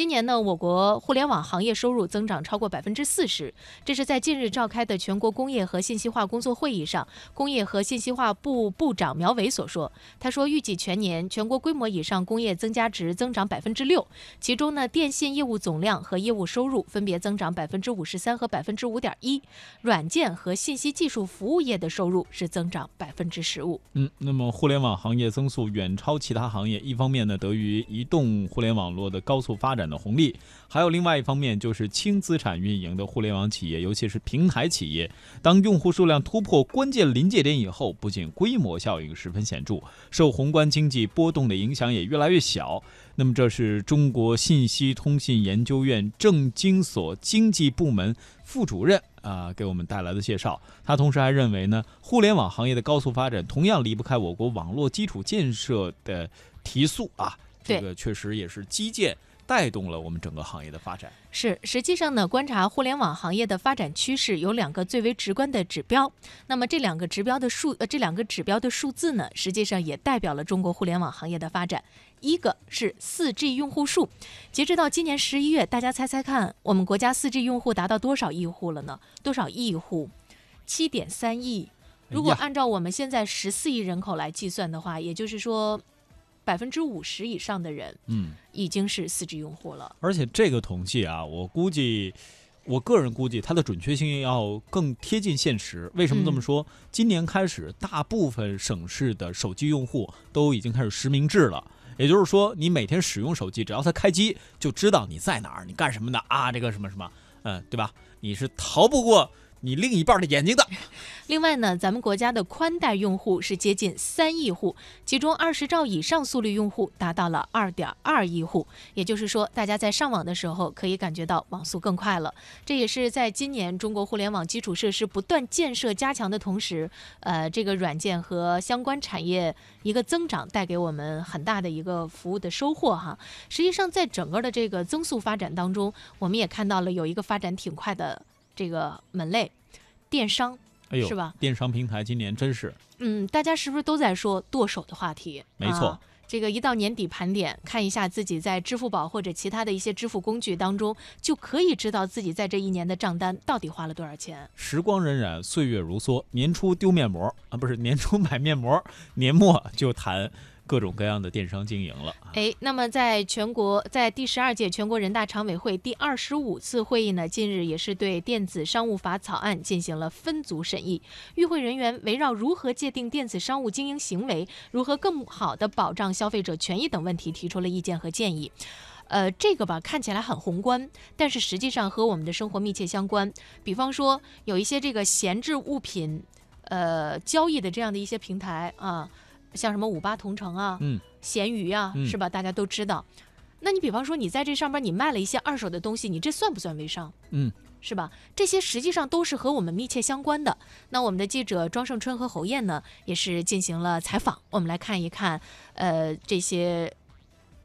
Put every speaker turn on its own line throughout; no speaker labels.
今年呢，我国互联网行业收入增长超过百分之四十。这是在近日召开的全国工业和信息化工作会议上，工业和信息化部部长苗圩所说。他说，预计全年全国规模以上工业增加值增长百分之六，其中呢，电信业务总量和业务收入分别增长百分之五十三和百分之五点一，软件和信息技术服务业的收入是增长百分之十五。
嗯，那么互联网行业增速远超其他行业，一方面呢，得益于移动互联网络的高速发展的红利，还有另外一方面就是轻资产运营的互联网企业，尤其是平台企业，当用户数量突破关键临界点以后，不仅规模效应十分显著，受宏观经济波动的影响也越来越小。那么，这是中国信息通信研究院政经所经济部门副主任啊给我们带来的介绍。他同时还认为呢，互联网行业的高速发展同样离不开我国网络基础建设的提速啊。这个确实也是基建带动了我们整个行业的发展。
是，实际上呢，观察互联网行业的发展趋势，有两个最为直观的指标。那么这两个指标的数，呃，这两个指标的数字呢，实际上也代表了中国互联网行业的发展。一个是四 G 用户数，截止到今年十一月，大家猜猜看，我们国家四 G 用户达到多少亿户了呢？多少亿户？七点三亿。如果按照我们现在十四亿人口来计算的话，也就是说。百分之五十以上的人，嗯，已经是四 G 用户了。
而且这个统计啊，我估计，我个人估计它的准确性要更贴近现实。为什么这么说？今年开始，大部分省市的手机用户都已经开始实名制了。也就是说，你每天使用手机，只要它开机，就知道你在哪儿，你干什么的啊？这个什么什么，嗯，对吧？你是逃不过。你另一半的眼睛的。
另外呢，咱们国家的宽带用户是接近三亿户，其中二十兆以上速率用户达到了二点二亿户。也就是说，大家在上网的时候可以感觉到网速更快了。这也是在今年中国互联网基础设施不断建设加强的同时，呃，这个软件和相关产业一个增长带给我们很大的一个服务的收获哈。实际上，在整个的这个增速发展当中，我们也看到了有一个发展挺快的。这个门类，电商，
哎呦，
是吧？
电商平台今年真是，
嗯，大家是不是都在说剁手的话题？
没错，
这个一到年底盘点，看一下自己在支付宝或者其他的一些支付工具当中，就可以知道自己在这一年的账单到底花了多少钱。
时光荏苒，岁月如梭，年初丢面膜啊，不是年初买面膜，年末就谈。各种各样的电商经营了。
哎，那么在全国，在第十二届全国人大常委会第二十五次会议呢，近日也是对电子商务法草案进行了分组审议。与会人员围绕如何界定电子商务经营行为，如何更好的保障消费者权益等问题提出了意见和建议。呃，这个吧看起来很宏观，但是实际上和我们的生活密切相关。比方说，有一些这个闲置物品，呃，交易的这样的一些平台啊。像什么五八同城啊，嗯，闲鱼啊，是吧？大家都知道。那你比方说，你在这上边你卖了一些二手的东西，你这算不算微商？嗯，是吧？这些实际上都是和我们密切相关的。那我们的记者庄胜春和侯艳呢，也是进行了采访。我们来看一看，呃，这些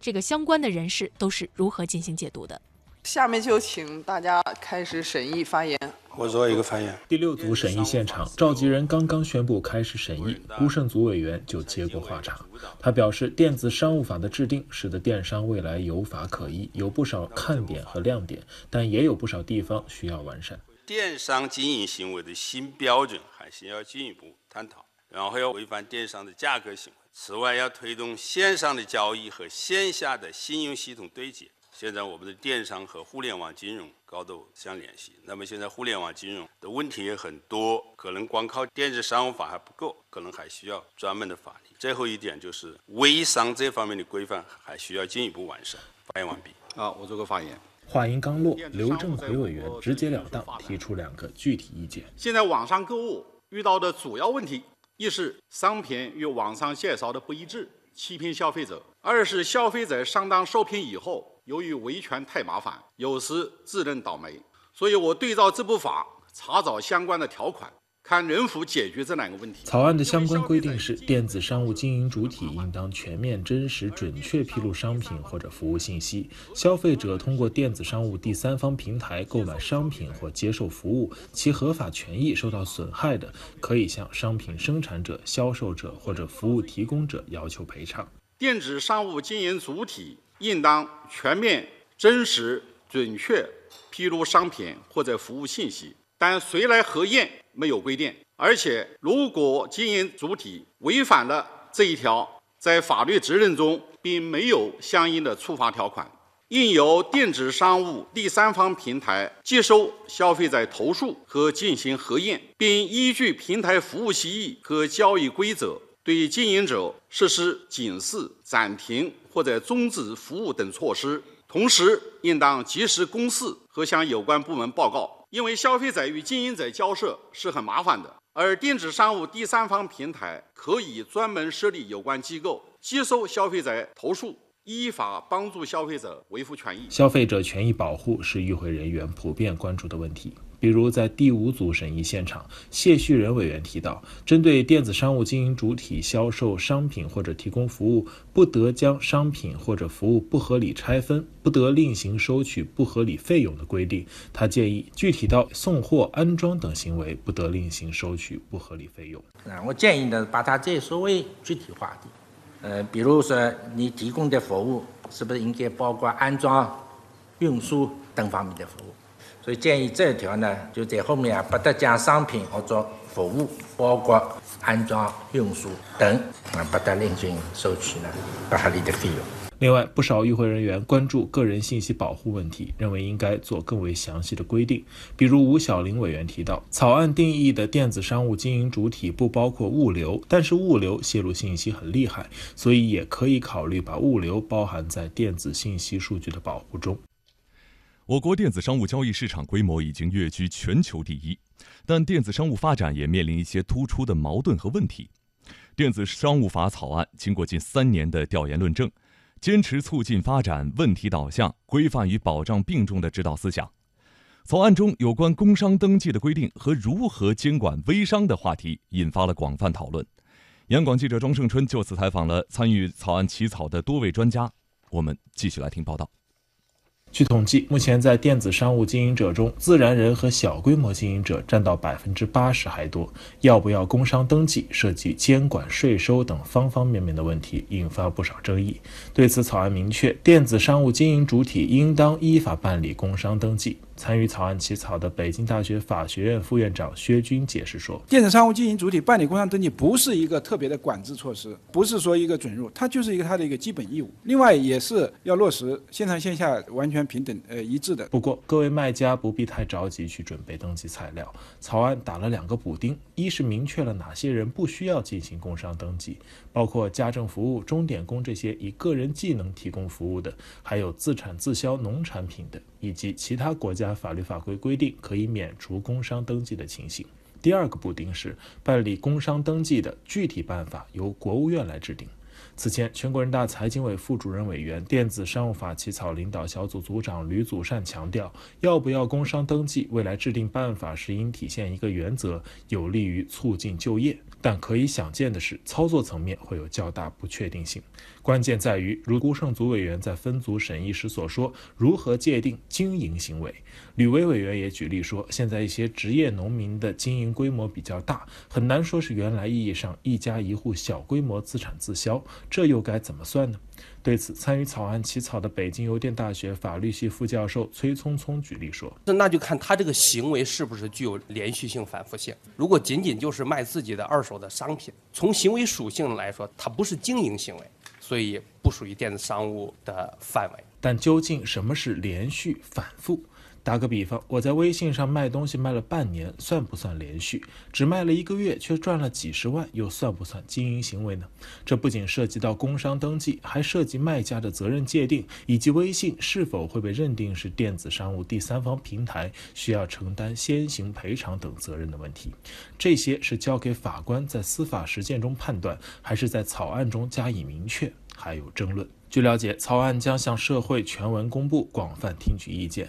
这个相关的人士都是如何进行解读的。
下面就请大家开始审议发言。
我做一个发言。
第六组审议现场，召集人刚刚宣布开始审议，顾胜组委员就接过话茬。他表示，电子商务法的制定使得电商未来有法可依，有不少看点和亮点，但也有不少地方需要完善。
电商经营行为的新标准还需要进一步探讨，然后要规范电商的价格行为。此外，要推动线上的交易和线下的信用系统对接。现在我们的电商和互联网金融高度相联系，那么现在互联网金融的问题也很多，可能光靠电子商务法还不够，可能还需要专门的法律。最后一点就是微商这方面的规范还需要进一步完善。发言完毕。
啊，我做个发言。
话音刚落，刘正奎委员直截了当提出两个具体意见。
现在网上购物遇到的主要问题，一是商品与网上介绍的不一致，欺骗消费者；二是消费者上当受骗以后。由于维权太麻烦，有时自认倒霉，所以我对照这部法查找相关的条款，看能否解决这两个问题。
草案的相关规定是，电子商务经营主体应当全面、真实、准确披露商品或者服务信息。消费者通过电子商务第三方平台购买商品或接受服务，其合法权益受到损害的，可以向商品生产者、销售者或者服务提供者要求赔偿。
电子商务经营主体。应当全面、真实准确披露商品或者服务信息，但谁来核验没有规定。而且，如果经营主体违反了这一条，在法律责任中并没有相应的处罚条款。应由电子商务第三方平台接收消费者投诉和进行核验，并依据平台服务协议和交易规则，对经营者实施警示、暂停或者终止服务等措施。同时，应当及时公示和向有关部门报告，因为消费者与经营者交涉是很麻烦的。而电子商务第三方平台可以专门设立有关机构，接收消费者投诉。依法帮助消费者维护权益。
消费者权益保护是与会人员普遍关注的问题。比如，在第五组审议现场，谢旭仁委员提到，针对电子商务经营主体销售商品或者提供服务，不得将商品或者服务不合理拆分，不得另行收取不合理费用的规定，他建议具体到送货、安装等行为，不得另行收取不合理费用。
那，我建议呢，把它这稍微具体化点。呃，比如说你提供的服务是不是应该包括安装、运输等方面的服务？所以建议这一条呢，就在后面啊，不得将商品或者服务包括安装、运输等啊，不得另行收取呢不合理的费用。
另外，不少与会人员关注个人信息保护问题，认为应该做更为详细的规定。比如，吴晓玲委员提到，草案定义的电子商务经营主体不包括物流，但是物流泄露信息很厉害，所以也可以考虑把物流包含在电子信息数据的保护中。
我国电子商务交易市场规模已经跃居全球第一，但电子商务发展也面临一些突出的矛盾和问题。电子商务法草案经过近三年的调研论证。坚持促进发展、问题导向、规范与保障并重的指导思想。草案中有关工商登记的规定和如何监管微商的话题引发了广泛讨论。央广记者庄胜春就此采访了参与草案起草的多位专家。我们继续来听报道。
据统计，目前在电子商务经营者中，自然人和小规模经营者占到百分之八十还多。要不要工商登记，涉及监管、税收等方方面面的问题，引发不少争议。对此，草案明确，电子商务经营主体应当依法办理工商登记。参与草案起草的北京大学法学院副院长薛军解释说：“
电子商务经营主体办理工商登记不是一个特别的管制措施，不是说一个准入，它就是一个它的一个基本义务。另外，也是要落实线上线下完全平等、呃一致的。
不过，各位卖家不必太着急去准备登记材料。草案打了两个补丁：一是明确了哪些人不需要进行工商登记，包括家政服务、钟点工这些以个人技能提供服务的，还有自产自销农产品的。”以及其他国家法律法规规定可以免除工商登记的情形。第二个补丁是办理工商登记的具体办法由国务院来制定。此前，全国人大财经委副主任委员、电子商务法起草领导小组组长吕祖善强调，要不要工商登记，未来制定办法时应体现一个原则，有利于促进就业。但可以想见的是，操作层面会有较大不确定性。关键在于，如辜胜组委员在分组审议时所说，如何界定经营行为？吕维委员也举例说，现在一些职业农民的经营规模比较大，很难说是原来意义上一家一户小规模自产自销，这又该怎么算呢？对此，参与草案起草的北京邮电大学法律系副教授崔聪聪举例说：“
那就看他这个行为是不是具有连续性、反复性。如果仅仅就是卖自己的二手的商品，从行为属性来说，它不是经营行为。”所以不属于电子商务的范围。
但究竟什么是连续反复？打个比方，我在微信上卖东西卖了半年，算不算连续？只卖了一个月却赚了几十万，又算不算经营行为呢？这不仅涉及到工商登记，还涉及卖家的责任界定，以及微信是否会被认定是电子商务第三方平台，需要承担先行赔偿等责任的问题。这些是交给法官在司法实践中判断，还是在草案中加以明确，还有争论。据了解，草案将向社会全文公布，广泛听取意见。